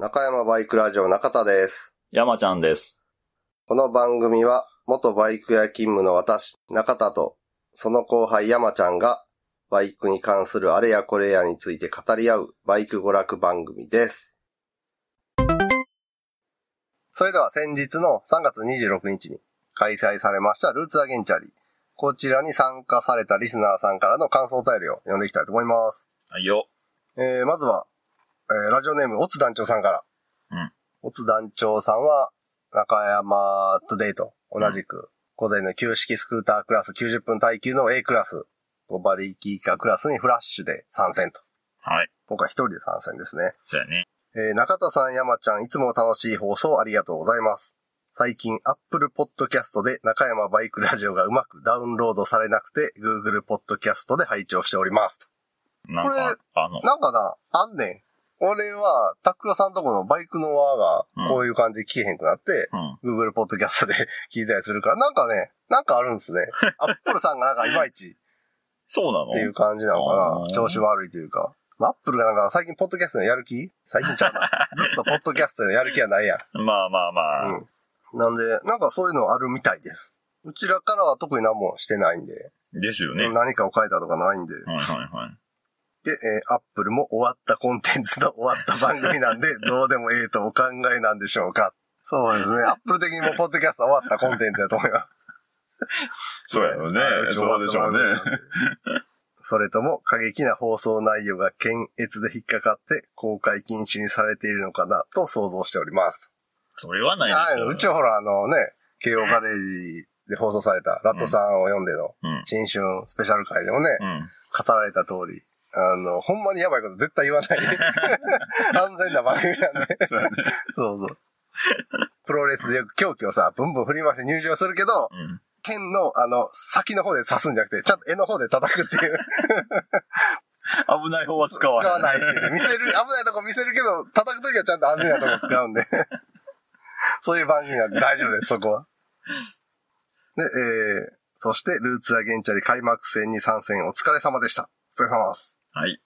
中山バイクラジオ中田です。山ちゃんです。この番組は、元バイク屋勤務の私、中田と、その後輩山ちゃんが、バイクに関するあれやこれやについて語り合う、バイク娯楽番組です。それでは先日の3月26日に開催されましたルーツアゲンチャリ。こちらに参加されたリスナーさんからの感想お便りを読んでいきたいと思います。はいよ。えー、まずは、えー、ラジオネーム、オツ団長さんから。うん。オツ団長さんは、中山トゥデイと同じく、午前の旧式スクータークラス90分耐久の A クラス、5馬力以下クラスにフラッシュで参戦と。はい。今回一人で参戦ですね。そうやね。えー、中田さん、山ちゃん、いつも楽しい放送ありがとうございます。最近、Apple Podcast で中山バイクラジオがうまくダウンロードされなくて、Google Podcast で拝聴しております。なんか、あの、なんかな、あんねん。俺は、タックロさんとこのバイクの輪が、こういう感じで聞けへんくなって、うん。Google Podcast で 聞いたりするから、なんかね、なんかあるんですね。アップルさんがなんかいまいちそうなの？っていう感じなのかな。調子悪いというか。アップルがなんか最近ポッドキャストのやる気？最近ちゃうな。ずっとポッドキャストのやる気はないやん。まあまあまあ。うん。なんで、なんかそういうのあるみたいです。うちらからは特に何もしてないんで、ですよね。はい何かを書いたとかないんで。はいはい。で、えーアップルも終わったコンテンツの 終わった番組なんで、どうでもええとお考えなんでしょうか。そうですね。アップル的にもポッドキャストは終わったコンテンツだと思います。そうやろねはい。そうでしょうね。。それとも過激な放送内容が検閲で引っかかって公開禁止にされているのかなと想像しております。それはないでしょ。はいうちはほらあのね、慶応ガレージで放送されたラットさんを読んでのうん。新春スペシャル回でもね、うん。語られた通り、あの、ほんまにやばいこと絶対言わない。安全な番組なんで。そう。そうそう。プロレスでよく狂気をさ、ブンブン振り回して入場するけど、うん。剣の、あの、先の方で刺すんじゃなくて、ちゃんと柄の方で叩くっていう。危ない方は使わ使ない。わないってね。見せる、危ないとこ見せるけど、叩くときはちゃんと安全なとこ使うんで。そういう番組なんで大丈夫です、そこは。で、えー、そして、ルーツザ原チャリ開幕戦に参戦お疲れ様でした。お疲れ様です。はい。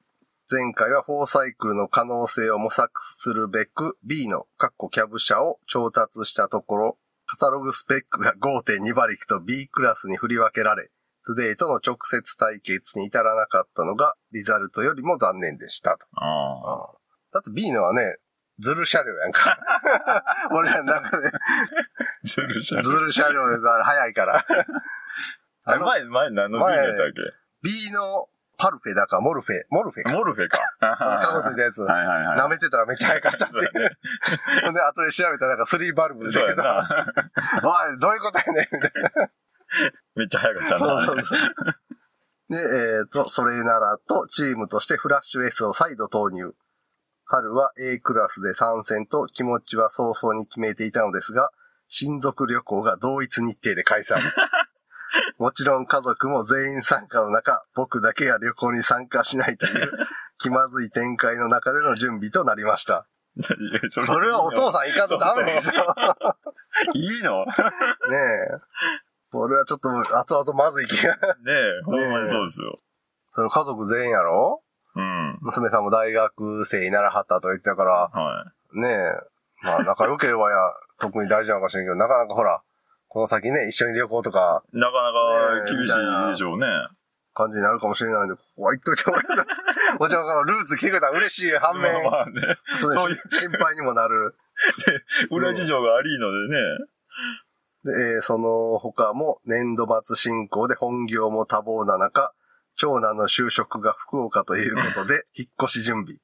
前回はフォーサイクルの可能性を模索するべく B のカッコキャブ車を調達したところ、カタログスペックが5.2馬力と B クラスに振り分けられ、トゥデイとの直接対決に至らなかったのがリザルトよりも残念でしたと。ああ。だって B のはね、ズル車両やんか。俺らの中で、ずるしゃズル車両です。あれ早いから。前、前何のビーノやったっけ？B のパルフェだか、モルフェ、モルフェか。モルフェか。カゴついたやつ。はいはいはい。舐めてたらめっちゃ早かったっていう。ほんで、後で調べたらなんか3バルブだけど、な。おい、どういうことやねん、みたいな。めっちゃ早かったな。そうそうそう。で、えっ、と、それならと、チームとしてフラッシュ S を再度投入。春は A クラスで参戦と気持ちは早々に決めていたのですが、親族旅行が同一日程で開催。もちろん家族も全員参加の中、僕だけが旅行に参加しないという 気まずい展開の中での準備となりました。そこれはお父さん行かんとダメでしょ。いいの？ね ねえ。これはちょっと後々まずい気が。え、ほんまにそうですよ。その家族全員やろ？うん。娘さんも大学生にならはったと言ってたから、はねえ。まあ仲良ければや、特に大事なのかもしれんけど、なかなかほら、この先ね、一緒に旅行とかい。なかなか厳しいでしょうね。感じになるかもしれないんで、ここは言っといてもらえたら。もちろん、ルーツ来てくれたら嬉しい反面、まあまあね。ち心配にもなる。裏事情がありのでね。で、えーその他も年度末進行で本業も多忙な中、長男の就職が福岡ということで、引っ越し準備。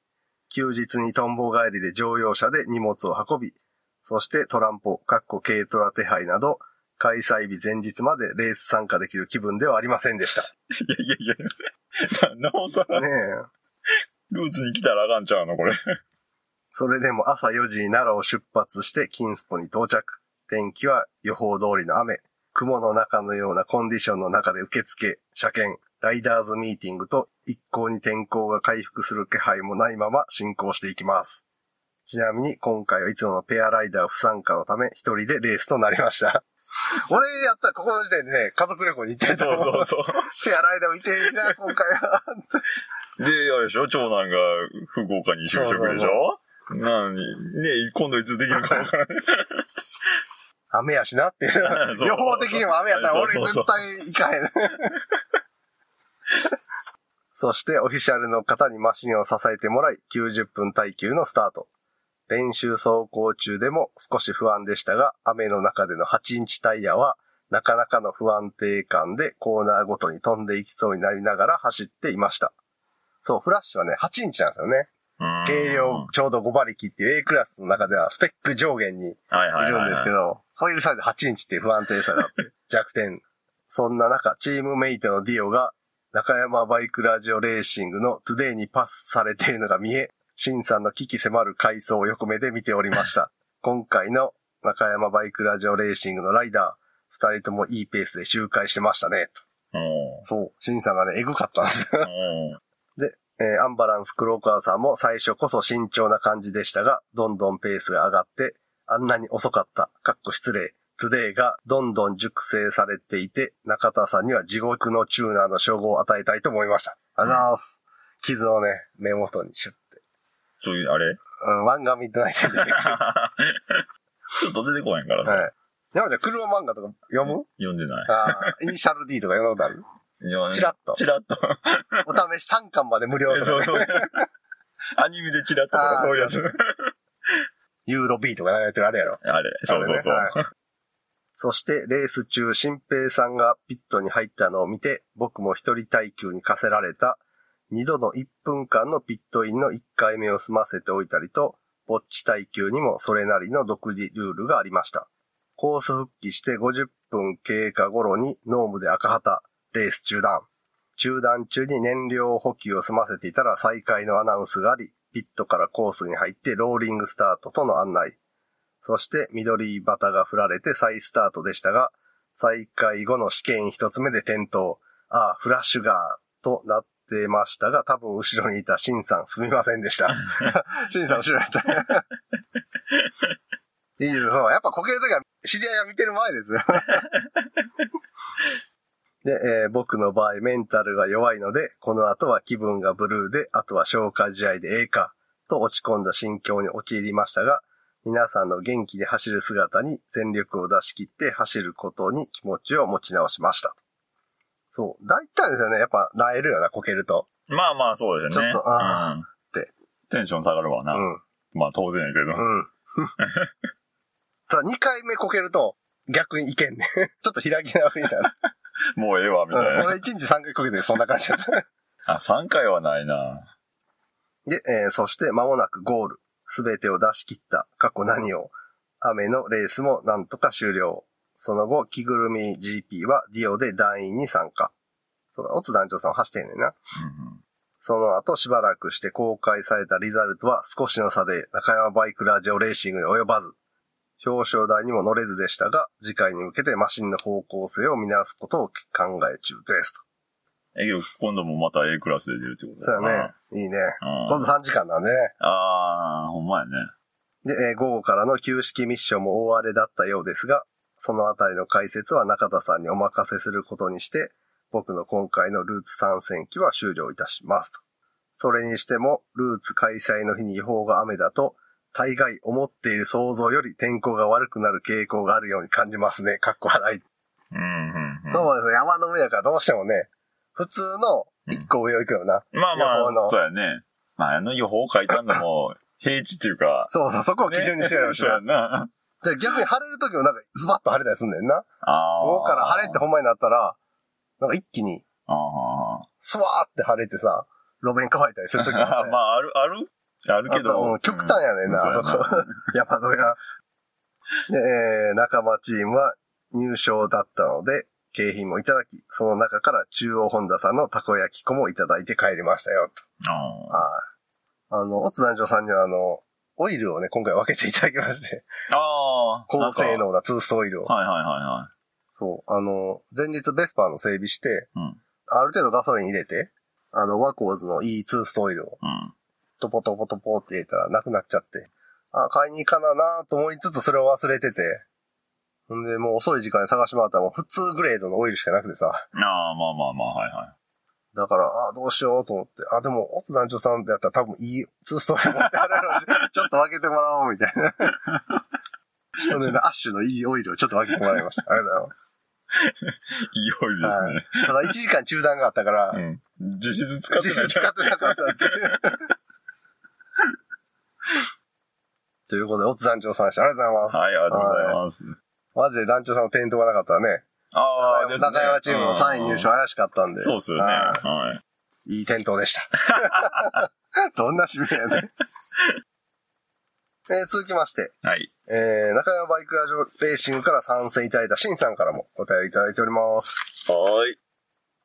休日にトンボ帰りで乗用車で荷物を運び、そしてトランポ、カッコ軽トラ手配など、開催日前日までレース参加できる気分ではありませんでした。いやいやいや。ななおさら、ねえ。ルーツに来たらあかんちゃうの、これ。それでも朝4時に奈良を出発して金スポに到着。天気は予報通りの雨。雲の中のようなコンディションの中で受付、車検、ライダーズミーティングと一向に天候が回復する気配もないまま進行していきます。ちなみに今回はいつものペアライダー不参加のため一人でレースとなりました。俺やったらここの時点でね、家族旅行に行ってるとそ思う。うそうそう。ペアライダーもいてんじゃん、今回は。で、あれでしょ？長男が福岡に就職でしょ？なに、ね今度いつできるかわからない。雨やしなっていう。予報的にも雨やったら俺絶対行かへん。そしてオフィシャルの方にマシンを支えてもらい、90分耐久のスタート。練習走行中でも少し不安でしたが、雨の中での8インチタイヤは、なかなかの不安定感でコーナーごとに飛んでいきそうになりながら走っていました。そう、フラッシュはね、8インチなんですよね。うん軽量ちょうど5馬力っていう A クラスの中ではスペック上限にはい。るんですけど、ホイールサイズ8インチっていう不安定さが 弱点。そんな中、チームメイトのディオが中山バイクラジオレーシングのトゥデイにパスされているのが見え、シンさんの鬼気迫る快走を横目で見ておりました。今回の中山バイクラジオレーシングのライダー、二人ともいいペースで周回してましたね。とおそう、シンさんがね、エグかったんです よー。おーえーアンバランス黒川さんも最初こそ慎重な感じでしたが、どんどんペースが上がって、あんなに遅かった、かっこ失礼、トゥデイがどんどん熟成されていて、中田さんには地獄のチューナーの称号を与えたいと思いました。ありがとうございます。傷をね、目元にシュッて。そういう、あれ？うん、漫画見てないで出てくる。ちょっと出てこへんからさ。はい。山ちゃん、車漫画とか読む？読んでない。ああ、イニシャル D とか読んだことあるいやチラッとチラッと。お試し3巻まで無料とか、そうそう。アニメでチラッととかそういうやつ。ユーロ B とかやってるあれやろ。あれ、そうそうそう。あれねはいそして、レース中、新平さんがピットに入ったのを見て、僕も一人耐久に課せられた、二度の1分間のピットインの1回目を済ませておいたりと、ぼっち耐久にもそれなりの独自ルールがありました。コース復帰して50分経過頃にノームで赤旗、レース中断。中断中に燃料補給を済ませていたら再開のアナウンスがあり、ピットからコースに入ってローリングスタートとの案内。そして緑旗が振られて再スタートでしたが、再開後の試験一つ目で転倒。ああ、フラッシュが、となってましたが、多分後ろにいたシンさんすみませんでした。シンさん後ろにいた。いいですそう。やっぱこけるときは知り合いが見てる前ですよ。で、えー僕の場合メンタルが弱いので、この後は気分がブルーで、あとは消化試合でええか、と落ち込んだ心境に陥りましたが、皆さんの元気で走る姿に全力を出し切って走ることに気持ちを持ち直しました。そう。大体ですよね。やっぱ、なえるよな、こけると。まあまあ、そうですよね。ちょっとあーうんって。テンション下がるわな。うん。まあ当然やけど。うん。ただ、2回目こけると、逆にいけんね。ちょっと開き直りになる。もうええわ、みたいな。うん俺1日3回こけてそんな感じだった。あ、3回はないな。で、えーそして間もなくゴール。すべてを出し切った。過去何を？雨のレースもなんとか終了。その後、着ぐるみ GP はディオで団員に参加。そうだ、オツ団長さんは走ってんねんな。うんその後しばらくして公開されたリザルトは少しの差で中山バイクラジオレーシングに及ばず、表彰台にも乗れずでしたが、次回に向けてマシンの方向性を見直すことを考え中ですと。え、けど今度もまた A クラスで出るってことそうだやね。いいね。うん今度3時間なんでね。ああ、ほんまやね。で、えー午後からの旧式ミッションも大荒れだったようですが、そのあたりの解説は中田さんにお任せすることにして、僕の今回のルーツ参戦期は終了いたしますと。それにしても、ルーツ開催の日に予報が雨だと、大概思っている想像より天候が悪くなる傾向があるように感じますね。かっこ笑い。うん、うん、うん。そうですね。山の上やからどうしてもね、普通の一個上を行くよな。まあま予報のあ、そうやね。まあ、あの予報書いたのも、平地っていうか、そうそう、そこを基準にしてるよね そうやな。じゃあ逆に晴れる時もなんかズバッと晴れたりすんねんな。ああ。午後から晴れってほんまになったら、なんか一気にああ。スワーって晴れてさ、路面乾いたりするときも、ね。まあ、ある、ある？あるけど。ん極端やねんなうあそこ 山戸屋。で、えー、仲間チームは入賞だったので、景品もいただき、その中から中央本田さんのたこ焼き粉もいただいて帰りましたよ、と。あはい。あの、オツ団長さんにはあの、オイルをね、今回分けていただきまして、あ。ああ。高性能なツーストオイルを。かはいはいはいはそう。あの、前日ベスパーの整備して、うんある程度ガソリン入れて、あの、ワコーズの E ツーストオイルをい。うん。トポトポトポって入れたらなくなっちゃって。あ、買いに行かななと思いつつそれを忘れてて。ほんで、もう遅い時間に探し回ったらもう普通グレードのオイルしかなくてさ。ああ、まあまあまあ、はいはい。だから、あどうしようと思って。あ、でも、オス団長さんだったら多分いいツーストーリー持ってあるやろうし、ちょっと分けてもらおう、みたいな。それでね、アッシュのいいオイルをちょっと分けてもらいました。ありがとうございます。いいオイルですね。ただ1時間中断があったから、うん。実質使って実ない質使ってなかったって。ということで、オツ団長さんでした。ありがとうございます。はい、ありがとうございます。マジで団長さんの点灯がなかったらね、ああ、ですね。中山チームの3位入賞怪しかったんで。そうっすよね。ははい。いいい点灯でした。どんな締めやねん。えー続きまして、はい。えー、中山バイクラジオレーシングから参戦いただいたシンさんからもお便りいただいております。はーい。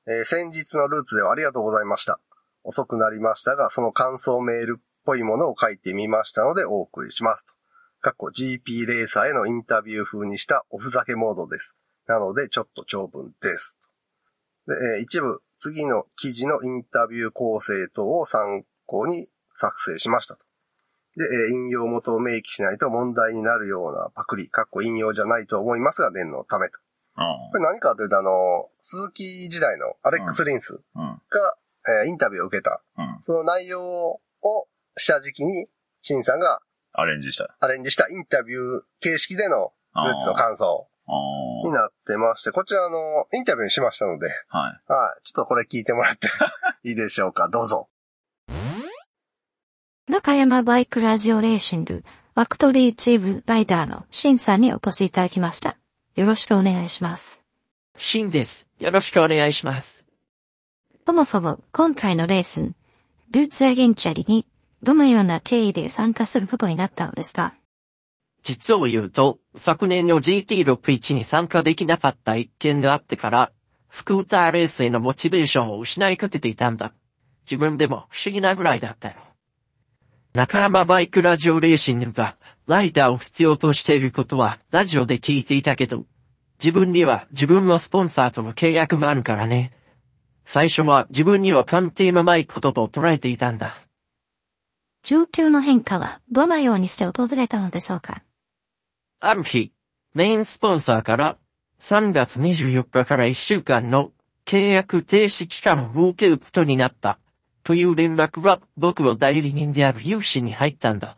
えー先日のルーツではありがとうございました。遅くなりましたが、その感想メールっぽいものを書いてみましたのでお送りしますと。かっこ GP レーサーへのインタビュー風にしたおふざけモードです。なのでちょっと長文です。で、えー一部、次の記事のインタビュー構成等を参考に作成しましたと。で、えー引用元を明記しないと問題になるようなパクリ、かっこ引用じゃないと思いますが念のためと。あこれ何かというと、あの、鈴木時代のアレックス・リンス。が、えーインタビューを受けた、うん。その内容を下敷きに、シンさんがアレンジした。アレンジしたインタビュー形式でのあルーツの感想あになってまして、こちらあの、インタビューにしましたので、あ。はい。はい、ちょっとこれ聞いてもらって いいでしょうか。どうぞ。中山バイクラジオレーシング、ワクトリーチームライダーのシンさんにお越しいただきました。よろしくお願いします。シンです。よろしくお願いします。そもそも今回のレースン、ルーツアゲンチャリにどのような経緯で参加することになったのですか？実を言うと、昨年の GT61 に参加できなかった一件があってから、スクーターレースへのモチベーションを失いかけていたんだ。自分でも不思議なぐらいだったよ。中山バイクラジオレーシングがライダーを必要としていることはラジオで聞いていたけど、自分には自分のスポンサーとの契約があるからね。最初は自分には関係のないことと捉えていたんだ。状況の変化はどのようにして訪れたのでしょうか？ある日、メインスポンサーから3月24日から1週間の契約停止期間を設けることになったという連絡が僕の代理人である有志に入ったんだ。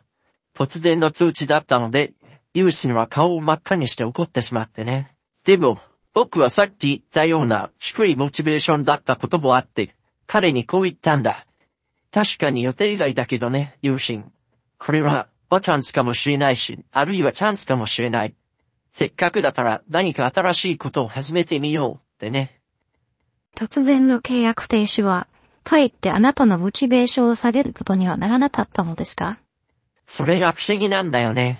突然の通知だったので、有志は顔を真っ赤にして怒ってしまってね。でも、僕はさっき言ったような低いモチベーションだったこともあって、彼にこう言ったんだ。確かに予定以外だけどね、有心。これは、バチャンスかもしれないし、あるいはチャンスかもしれない。せっかくだから何か新しいことを始めてみようってね。突然の契約停止は、かえってあなたのモチベーションを下げることにはならなかったのですか？それが不思議なんだよね。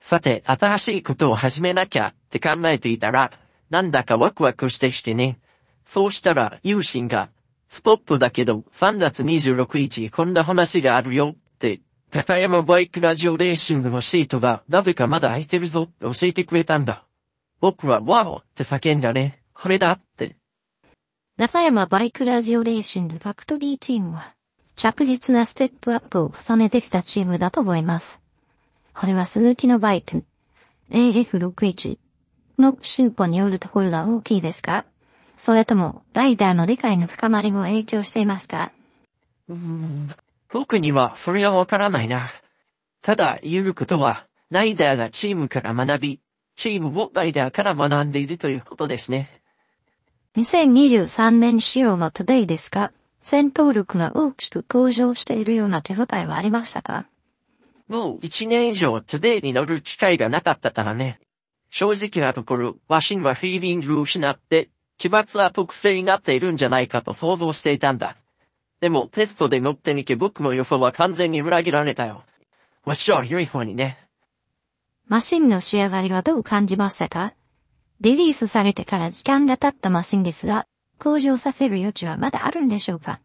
さて、新しいことを始めなきゃって考えていたら、なんだかワクワクしてしてね。そうしたら、友人が、スポットだけど、3月26日こんな話があるよって、高山バイクラジオレーシングのシートがなぜかまだ空いてるぞって教えてくれたんだ。僕はワオって叫んだね。これだって。中山バイクラジオレーシングファクトリーチームは、着実なステップアップを重ねてきたチームだと思います。これは鈴木のバイク、AF61 の進歩によるところが大きいですか？それとも、ライダーの理解の深まりも影響していますか？うーん僕にはそれはわからないな。ただ言えることは、ライダーがチームから学び、チームもライダーから学んでいるということですね。2023年仕様のトゥデイですか戦闘力が大きく向上しているような手応えはありましたか？もう一年以上トゥデイに乗る機会がなかったからね。正直なところ、マシンはフィーリングを失って、奇抜な特性になっているんじゃないかと想像していたんだ。でもテストで乗ってみて僕の予想は完全に裏切られたよ。わしは良い方にね。マシンの仕上がりはどう感じましたか？リリースされてから時間が経ったマシンですが、向上させる余地はまだあるんでしょうか？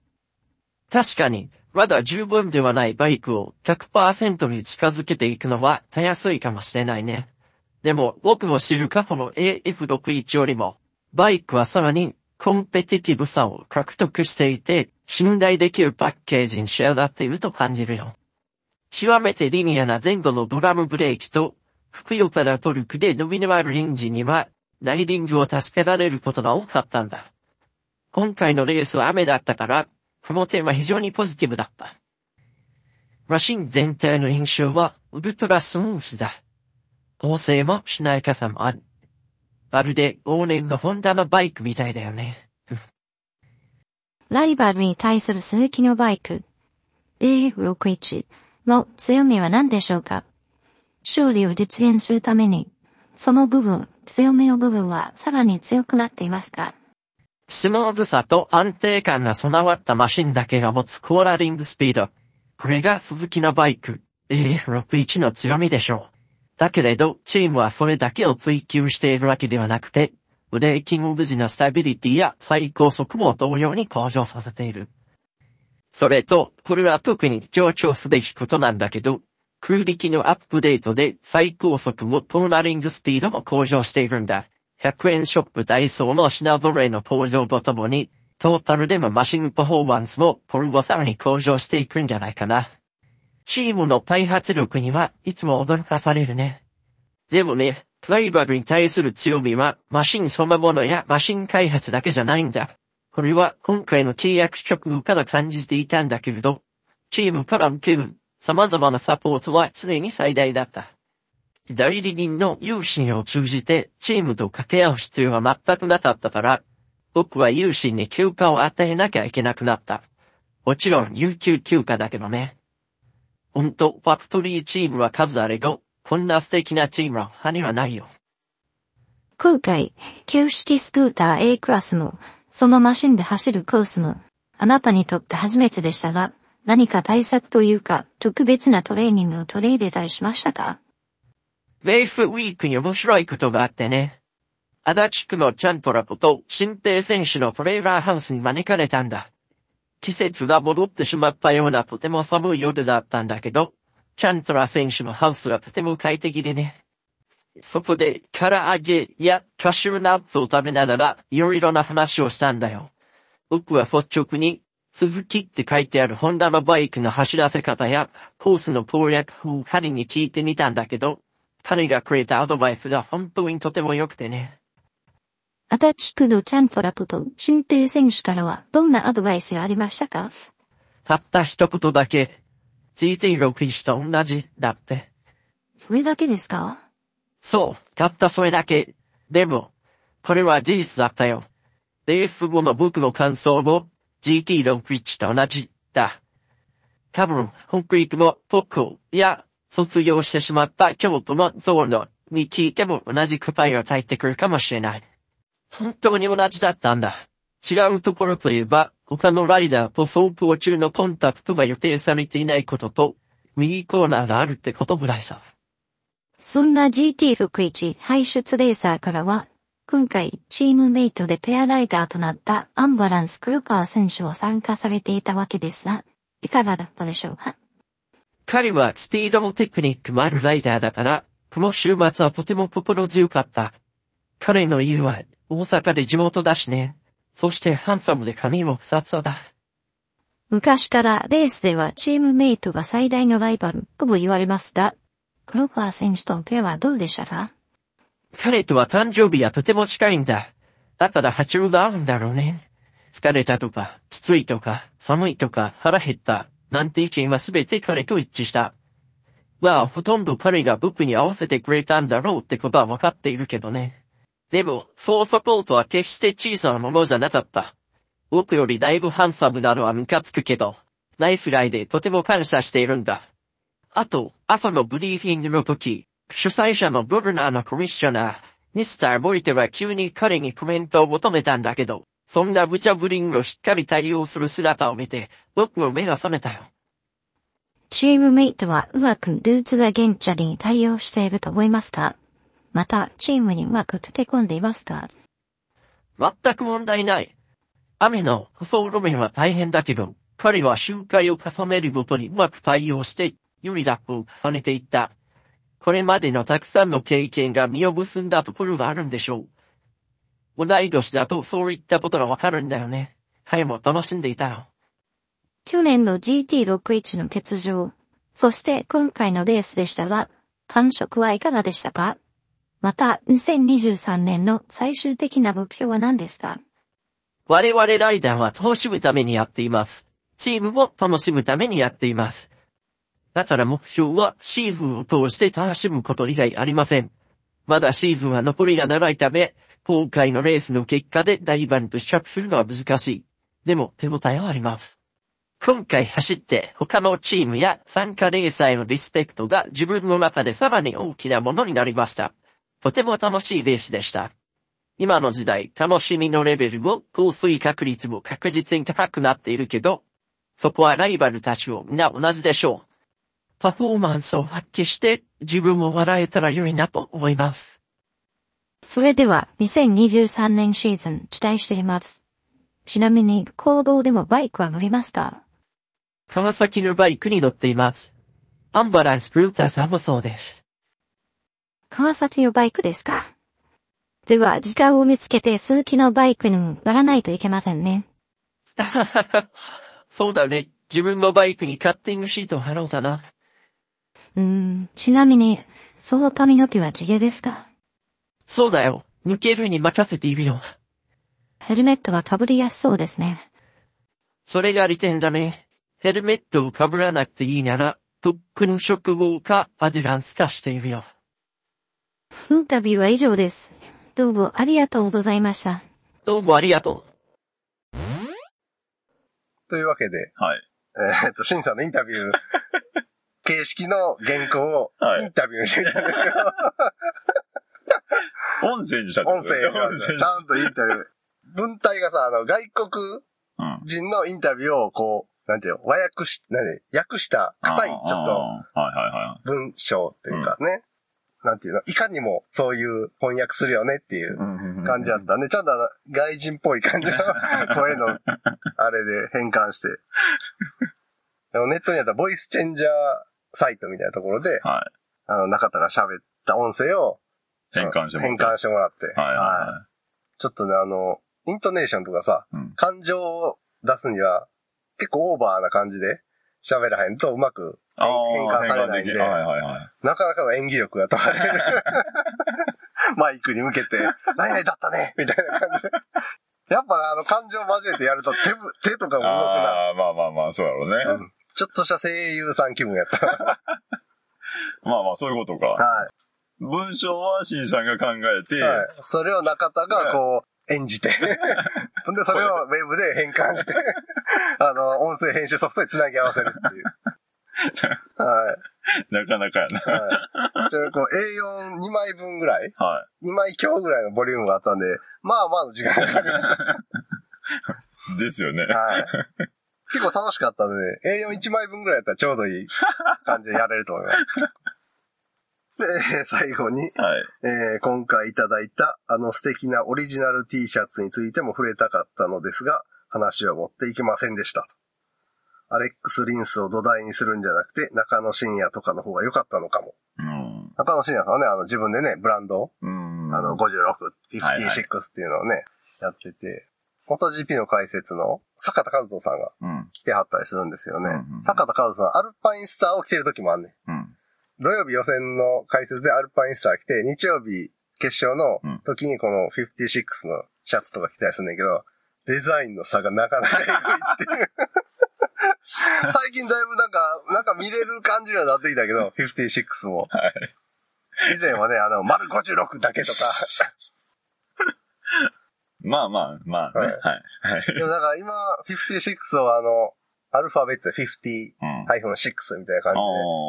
確かに、まだ十分ではないバイクを100%に近づけていくのはたやすいかもしれないね。でも僕も知る過去の AF61 よりも、バイクはさらにコンペティティブさを獲得していて、信頼できるパッケージに仕上がっていると感じるよ。極めてリニアな前後のドラムブレーキと、ふくよかなトルクで伸びのあるエンジンには、ライディングを助けられることが多かったんだ。今回のレースは雨だったから、この点は非常にポジティブだった。マシン全体の印象はウルトラスムースだ。構成もしない傘もある。まるで往年のホンダのバイクみたいだよね。ライバルに対する鈴木のバイク、A61 の強みは何でしょうか？勝利を実現するために、その部分、強みの部分はさらに強くなっていますかスムーズさと安定感が備わったマシンだけが持つコーラリングスピード。これが鈴木のバイク、AF61 の強みでしょう。だけれど、チームはそれだけを追求しているわけではなくて、ブレーキング時のスタビリティや最高速も同様に向上させている。それと、これは特に強調すべきことなんだけど、空力のアップデートで最高速もポーラリングスピードも向上しているんだ。100円ショップダイソーの品揃えの向上とともに、トータルでもマシンパフォーマンスもこれはさらに向上していくんじゃないかな。チームの開発力にはいつも驚かされるね。でもね、プライバルに対する強みはマシンそのものやマシン開発だけじゃないんだ。これは今回の契約直後から感じていたんだけれど、チームから受ける様々なサポートは常に最大だった。代理人の有志を通じてチームと掛け合う必要は全くなかったから、僕は有志に休暇を与えなきゃいけなくなった。もちろん有給休暇だけどね。ほんと、ファクトリーチームは数あれど、こんな素敵なチームは他にはないよ。今回、旧式スクーター A クラスも、そのマシンで走るコースも、あなたにとって初めてでしたが、何か対策というか、特別なトレーニングを取り入れたりしましたか？レースウィークに面白いことがあってね。足立区のチャントラポと新平選手のトレーラーハウスに招かれたんだ。季節が戻ってしまったようなとても寒い夜だったんだけど、チャントラ選手のハウスはとても快適でね。そこで、唐揚げやキャシューナッツを食べながら、いろいろな話をしたんだよ。僕は率直に、鈴木って書いてあるホンダのバイクの走らせ方や、コースの攻略法を彼に聞いてみたんだけど、彼がくれたアドバイスが本当にとても良くてね。足立区のチャントラプと新平選手からはどんなアドバイスがありましたか？たった一言だけ、GT61 と同じだって。それだけですか？そう、たったそれだけ。でも、これは事実だったよ。レース後の僕の感想 GT61 と同じだ。多分、北陸の僕や卒業してしまった京都のゾーノに聞いても同じ答えを返ってくるかもしれない。本当に同じだったんだ。違うところといえば、他のライダーと走行中のコンタクトが予定されていないことと、右コーナーがあるってことぐらいさ。そんな GT61 排出レーサーからは、今回チームメイトでペアライダーとなったアンバランス黒川選手を参加されていたわけですが、いかがだったでしょうか？彼はスピードもテクニックもあるライダーだから、この週末はとても心強かった。彼の家は大阪で地元だしね。そしてハンサムで髪もふさふさだ。昔からレースではチームメイトが最大のライバルとも言われますが、黒川選手とのペアはどうでしたか？彼とは誕生日はとても近いんだ。だから波長が合うんだろうね。疲れたとか、きついとか、寒いとか、腹減った、なんて意見はすべて彼と一致した。まあ、ほとんど彼が僕に合わせてくれたんだろうってことは分かっているけどね。でも、そうサポートは決して小さなものじゃなかった。僕よりだいぶハンサムなのはムカつくけど、ナイスライでとても感謝しているんだ。あと、朝のブリーフィングの時、主催者のブルナーのコミッショナー、ミスター・ボイテは急に彼にコメントを求めたんだけど、そんな無茶ぶりをしっかり対応する姿を見て、僕も目が覚めたよ。チームメイトはうまくルーツザゲンチャリに対応していると思いますか？また、チームにうまく溶け込んでいますか？全く問題ない。雨の舗装路面は大変だけど、彼は周回を重ねるごとにうまく対応して、ユリラップを重ねていった。これまでのたくさんの経験が実を結んだところがあるんでしょう。同い年だとそういったことがわかるんだよね。彼も楽しんでいたよ。去年の GT61 の欠場、そして今回のレースでしたが、感触はいかがでしたか？また、2023年の最終的な目標は何ですか？我々ライダーは楽しむためにやっています。チームも楽しむためにやっています。だから目標はシーズンを通して楽しむこと以外ありません。まだシーズンは残りが長いため、今回のレースの結果で大番と比較するのは難しい。でも手応えはあります。今回走って他のチームや参加レーサーへのリスペクトが自分の中でさらに大きなものになりました。とても楽しいレースでした。今の時代、楽しみのレベルも降水確率も確実に高くなっているけど、そこはライバルたちを皆同じでしょう。パフォーマンスを発揮して自分も笑えたら良いなと思います。それでは、2023年シーズン期待しています。ちなみに、行動でもバイクは乗りますか？川崎のバイクに乗っています。アンバランスブルーターさんもそうです。川崎のバイクですか？では、時間を見つけて鈴木のバイクに乗らないといけませんね。そうだね。自分のバイクにカッティングシートを貼ろうかな。うーん、ちなみに、その髪の毛は地毛ですか？そうだよ。抜けるに任せているよ。ヘルメットは被りやすそうですね。それが利点だね。ヘルメットを被らなくていいなら、とっくの職号かアデュランスかしているよ。インタビューは以上です。どうもありがとうございました。どうもありがとう。というわけで、はい。えーっと、シンさんのインタビュー、形式の原稿をはいインタビューにしてみたんですけど、音声にしたってこ音声ちゃんとインタビュー。文体がさ、あの、外国うん。人のインタビューをこう、なんていうの、和訳し、なんで、訳した硬い、ちょっとあーはいはいは文章っていうかね、なんていうの、いかにもそういう翻訳するよねっていうい。感じだったね。ちゃんとあの、外人っぽい感じの声の、あれで変換して。でもネットにあったボイスチェンジャーサイトみたいなところで、はい。あの、中田が喋った音声を変換してもら変って換してもらって。はいはちょっとね、あの、イントネーションとかさ、いはい。うん。感情を出すには、結構オーバーな感じで喋らへんとうまく変換されないんで、変換きはいはいはい。なかなかの演技力が問われる。マイクに向けて、何々だったねみたいな感じで。やっぱなあの感情交えてやると手ぶ、手とかも動くな。ああ、まあまあまあ、そうやろうね。うんちょっとした声優さん気分やった。まあまあ、そういうことか。は文章は C さんが考えて、い。はい。それを中田がこう、演じて。ほ んで、それをウェブで変換して、あの、音声編集ソフトにつなぎ合わせるっていう。はい。なかなかやな。はい。ちょこう A42 枚分ぐらいは ?2 枚強ぐらいのボリュームがあったんで、まあまあの時間がかかる。い。ですよね。はい。結構楽しかったんでね、A41 枚分ぐらいやったらちょうどいい感じでやれると思います。で、えー最後に、はい。えー今回いただいたあの素敵なオリジナル T シャツについても触れたかったのですが、話を持っていけませんでしたと。アレックス・リンスを土台にするんじゃなくて、中野真也とかの方が良かったのかも。うん。中野真也さんはね、あの自分でね、ブランドをうん。あの、56、56っていうのをね、やってて、元 GP の解説の坂田和人さんがうん。来てはったりするんですよね。坂田和人さん、アルパインスターを着てる時もあんねん。うん。土曜日予選の解説でアルパインスター着て、日曜日決勝の時にこの56のシャツとか着たりするんだけど、デザインの差がなかなかエグいっていう。最近だいぶなんか、なんか見れる感じにはなってきたけど、56も。はい。以前はね、あの、丸56だけとか。まあまあ、まあね。はいはい。はい。でもなんか今、56をあの、アルファベットで50-6うん。みたいな感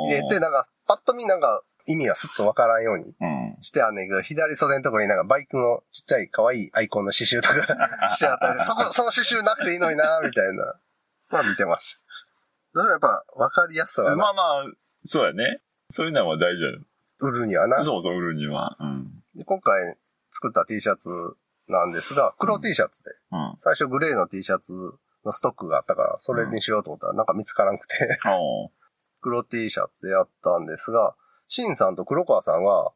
じで入れて、なんか、パッと見なんか意味がスッとわからんようにうん。してあんねんけど、左袖のところになんかバイクのちっちゃい可愛いアイコンの刺繍とか してあったり、そこ、その刺繍なくていいのになみたいな。まあ見てました。それはやっぱ分かりやすさはな、まあまあ、そうやね。そういうのは大事売るにはなだ。。そうそう、売るには。うん。で今回作った T シャツなんですが、黒 T シャツで、うん。最初グレーの T シャツのストックがあったから、それにしようと思ったらなんか見つからなくて、黒 T シャツでやったんですが、シンさんと黒川さんが、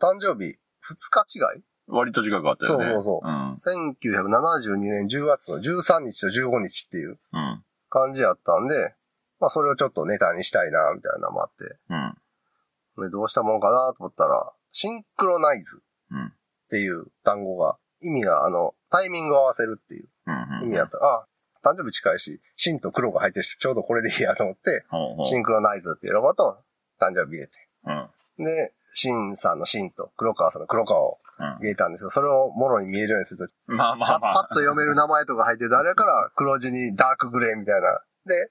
誕生日2日違い？割と時間かかったよね。そうそうそううん。1972年10月の13日と15日っていううん。感じやったんで、まあそれをちょっとネタにしたいな、みたいなのもあって、うん。でどうしたもんかなと思ったら、シンクロナイズうん。っていう単語が意味が、あの、タイミングを合わせるっていう。意味やった。あ、誕生日近いし、シンと黒が入ってるし、ちょうどこれでいいやと思って、ほうほう。シンクロナイズっていうロゴと誕生日入れて。うん。で、シンさんのシンと黒川さんの黒川をうん。入れたんですけど、それをもろに見えるようにすると、まあまパッあまあ。パッと読める名前とか入ってて、あれやから黒字にダークグレーみたいな。で、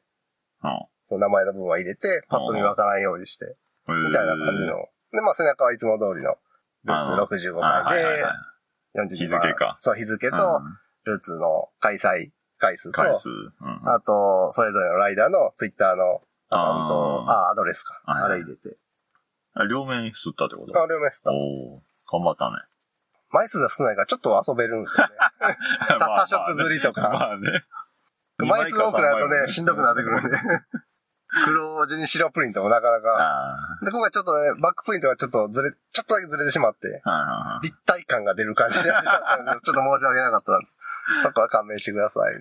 その名前の部分は入れて、パッと見わからんようにして、うん。みたいな感じの。で、まあ背中はいつも通りの、ルーツ65枚ではいはいはいはい、42日付かそう、日付と、ルーツの開催回数と。あと、それぞれのライダーのツイッターのアカウント、ああアドレスか。はいあれ入れて。あ両面吸ったってこと？あ、両面スター。おー頑張ったね。枚数が少ないからちょっと遊べるんですよね。た多色釣りとかまあね。枚数多くなるとね、しんどくなってくるんね。で。黒字に白プリントもなかなか。あで、今回ちょっとね、バックプリントがちょっとずれ、ちょっとだけずれてしまって。立体感が出る感じになってしまったので、ちょっと申し訳なかった。そこは勘弁してください。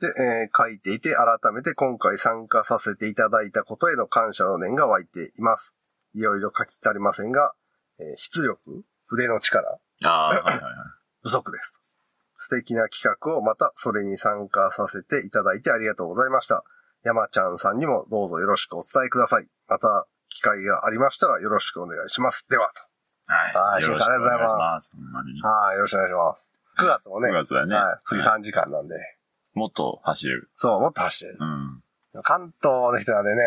で、えー書いていて、改めて今回参加させていただいたことへの感謝の念が湧いています。いろいろ書き足りませんが、えー出力、筆の力、ああ、はいはいはい。不足です。素敵な企画をまたそれに参加させていただいてありがとうございました。山ちゃんさんにもどうぞよろしくお伝えください。また機会がありましたらよろしくお願いします。では、はい。はいよろしく審査ありがとうございます。はい、よろしくお願いします。9月もね、9月だね。はい、次3時間なんで、もっと走れる。そう、もっと走ってる。うん。関東の人なんでね、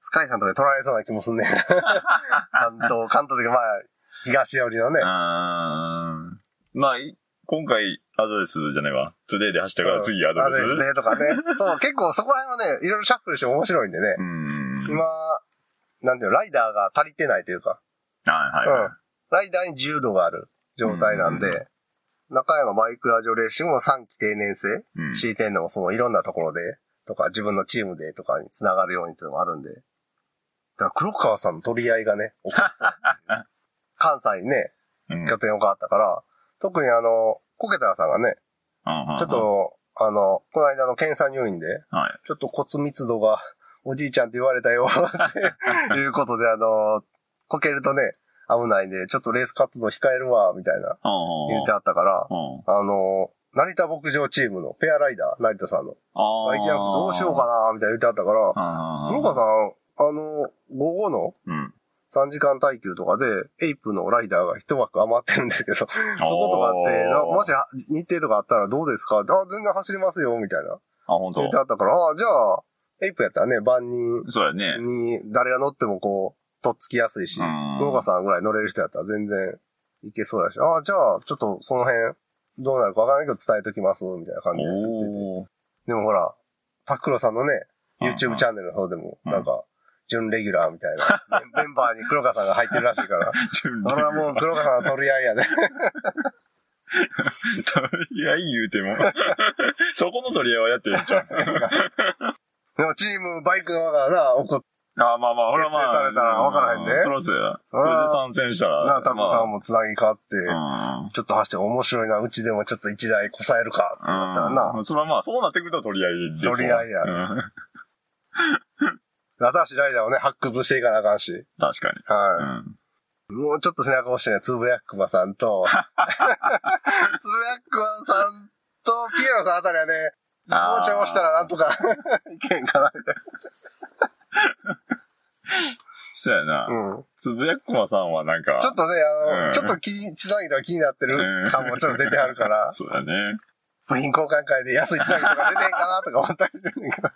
スカイさんとかで取られそうな気もすんねん。関東、関東というかまあ、東寄りのね。あーまあ、い今回、アドレスじゃないわ。トゥデイで走ったから次アドレス？アドレスねとかね。そう、結構そこら辺はね、いろいろシャッフルして面白いんでね。うん。今、なんていうの、ライダーが足りてないというか、はいはいはい。ライダーに自由度がある状態なんうんで、中山バイクラジオレーシングも3期定年制、うん。敷いてんのもそのいろんなところで、とか自分のチームでとかに繋がるようにっていうのもあるんで。だから黒川さんの取り合いがね、関西にね、うん拠点を変わったから、特にあの、コケタラさんがね、ちょっ、と、あの、この間の検査入院で、はい。ちょっと骨密度がおじいちゃんって言われたよ、っ ていうことで、あの、こけるとね、危ないんで、ちょっとレース活動控えるわ、みたいな言ってあったから、うん。あの、成田牧場チームのペアライダー、成田さんの、あ相手役どうしようかな、みたいな言ってあったから、あ黒川さん、あの、午後のうん。3時間耐久とかで、エイプのライダーが一枠余ってるんですけど、そことかって、なもし日程とかあったらどうですか？あ、全然走りますよ、みたいな。あ、本当。言ってあったから、あじゃあ、エイプやったらね、万人そうやね。に誰が乗ってもこう、とっつきやすいし、うん。黒川さんぐらい乗れる人やったら全然いけそうだし、あじゃあ、ちょっとその辺、どうなるかわからないけど伝えときます、みたいな感じで言ってて。おー。でもほら、タックロさんのね、YouTube チャンネルの方でも、うんなん。か、準レギュラーみたいな、メンバーに黒川さんが入ってるらしいから、これはもう黒川さんの取り合いやで。取り合い言うても。そこの取り合いはやってるんちゃうでもチームバイクの輪がな、怒っあまあまあ、ほらまあ。されたら分からへんねそらそうや。それで参戦したら。な、タックさんもつなぎ変わって、まあちょっと走って面白いな、うちでもちょっと一台こさえるか、ってなったらうん。なう。ん。それはまあ、そうなってくると取り合いですわ取り合いやうん新しいライダーをね、発掘していかなあかんし。確かに。はうん。い。もうちょっと背中押してね、つぶやくまさんと、つぶやくまさんと、ピエロさんあたりはね、もうちょい押したらなんとか いけんかな、みたいそうやな。な。うん。つぶやっこまさんはなんか。ちょっとね、あの、うんちょっと気に、つなぎとか気になってる感もちょっと出てはるから、そうだね。部品交換会で安いつなぎとか出てんかなとか思ったりするんだけど。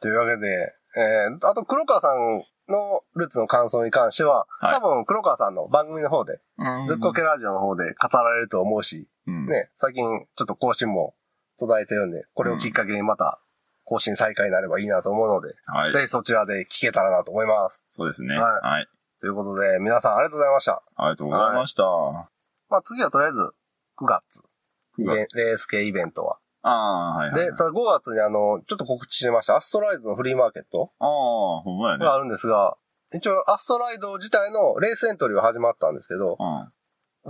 というわけで、えー、あと黒川さんのルーツの感想に関しては、はい多分黒川さんの番組の方で、うんずっこけラジオの方で語られると思うし、うん。ね、最近ちょっと更新も途絶えてるんで、これをきっかけにまた更新再開になればいいなと思うので、はい。ぜひそちらで聞けたらなと思います。そうですね。はいはい。ということで、皆さんありがとうございました。ありがとうございました。まあ次はとりあえず9月、イ9ベンレース系イベントは。ああ、はいはい。で、ただ5月にあの、ちょっと告知してました、アストライドのフリーマーケットああ、ほんまやね。があるんですが、一応アストライド自体のレースエントリーは始まったんですけど、うん。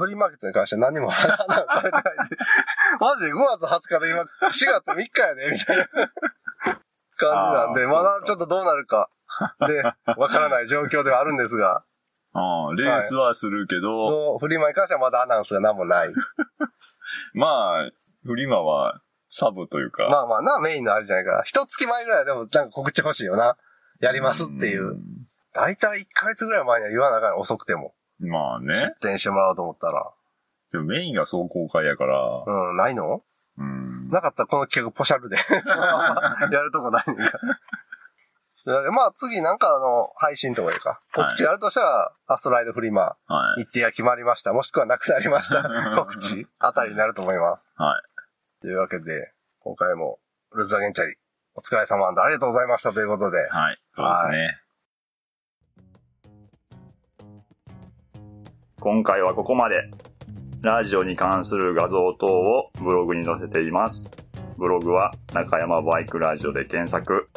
フリーマーケットに関しては何も話されてないんで、マジで5月20日で今、4月3日やで、みたいな 感じなんで、まだちょっとどうなるか、で、わからない状況ではあるんですが、あ あ、レースはするけど、のフリマに関してはまだアナウンスが何もない。まあ、フリマはサブというか。まあまあな、メインのあれじゃないから。一月前ぐらいはでもなんか告知欲しいよな。やりますっていう。んだいたい1ヶ月ぐらい前には言わなあかん遅くても。まあね。出店してもらおうと思ったら。でもメインがそう公開やから。うん、ないの？うん。なかったらこの企画ポシャルで、やるとこないねんかまあ次なんかあの、配信とかでか。はい告知があるとしたら、アストライドフリマ、はい。日程が決まりました。もしくはなくなりました。告知あたりになると思います。はい。というわけで、今回も、ルズアゲンチャリ、お疲れ様ありがとうございましたということで。はい。そうですね。今回はここまで。ラジオに関する画像等をブログに載せています。ブログは中山バイクラジオで検索。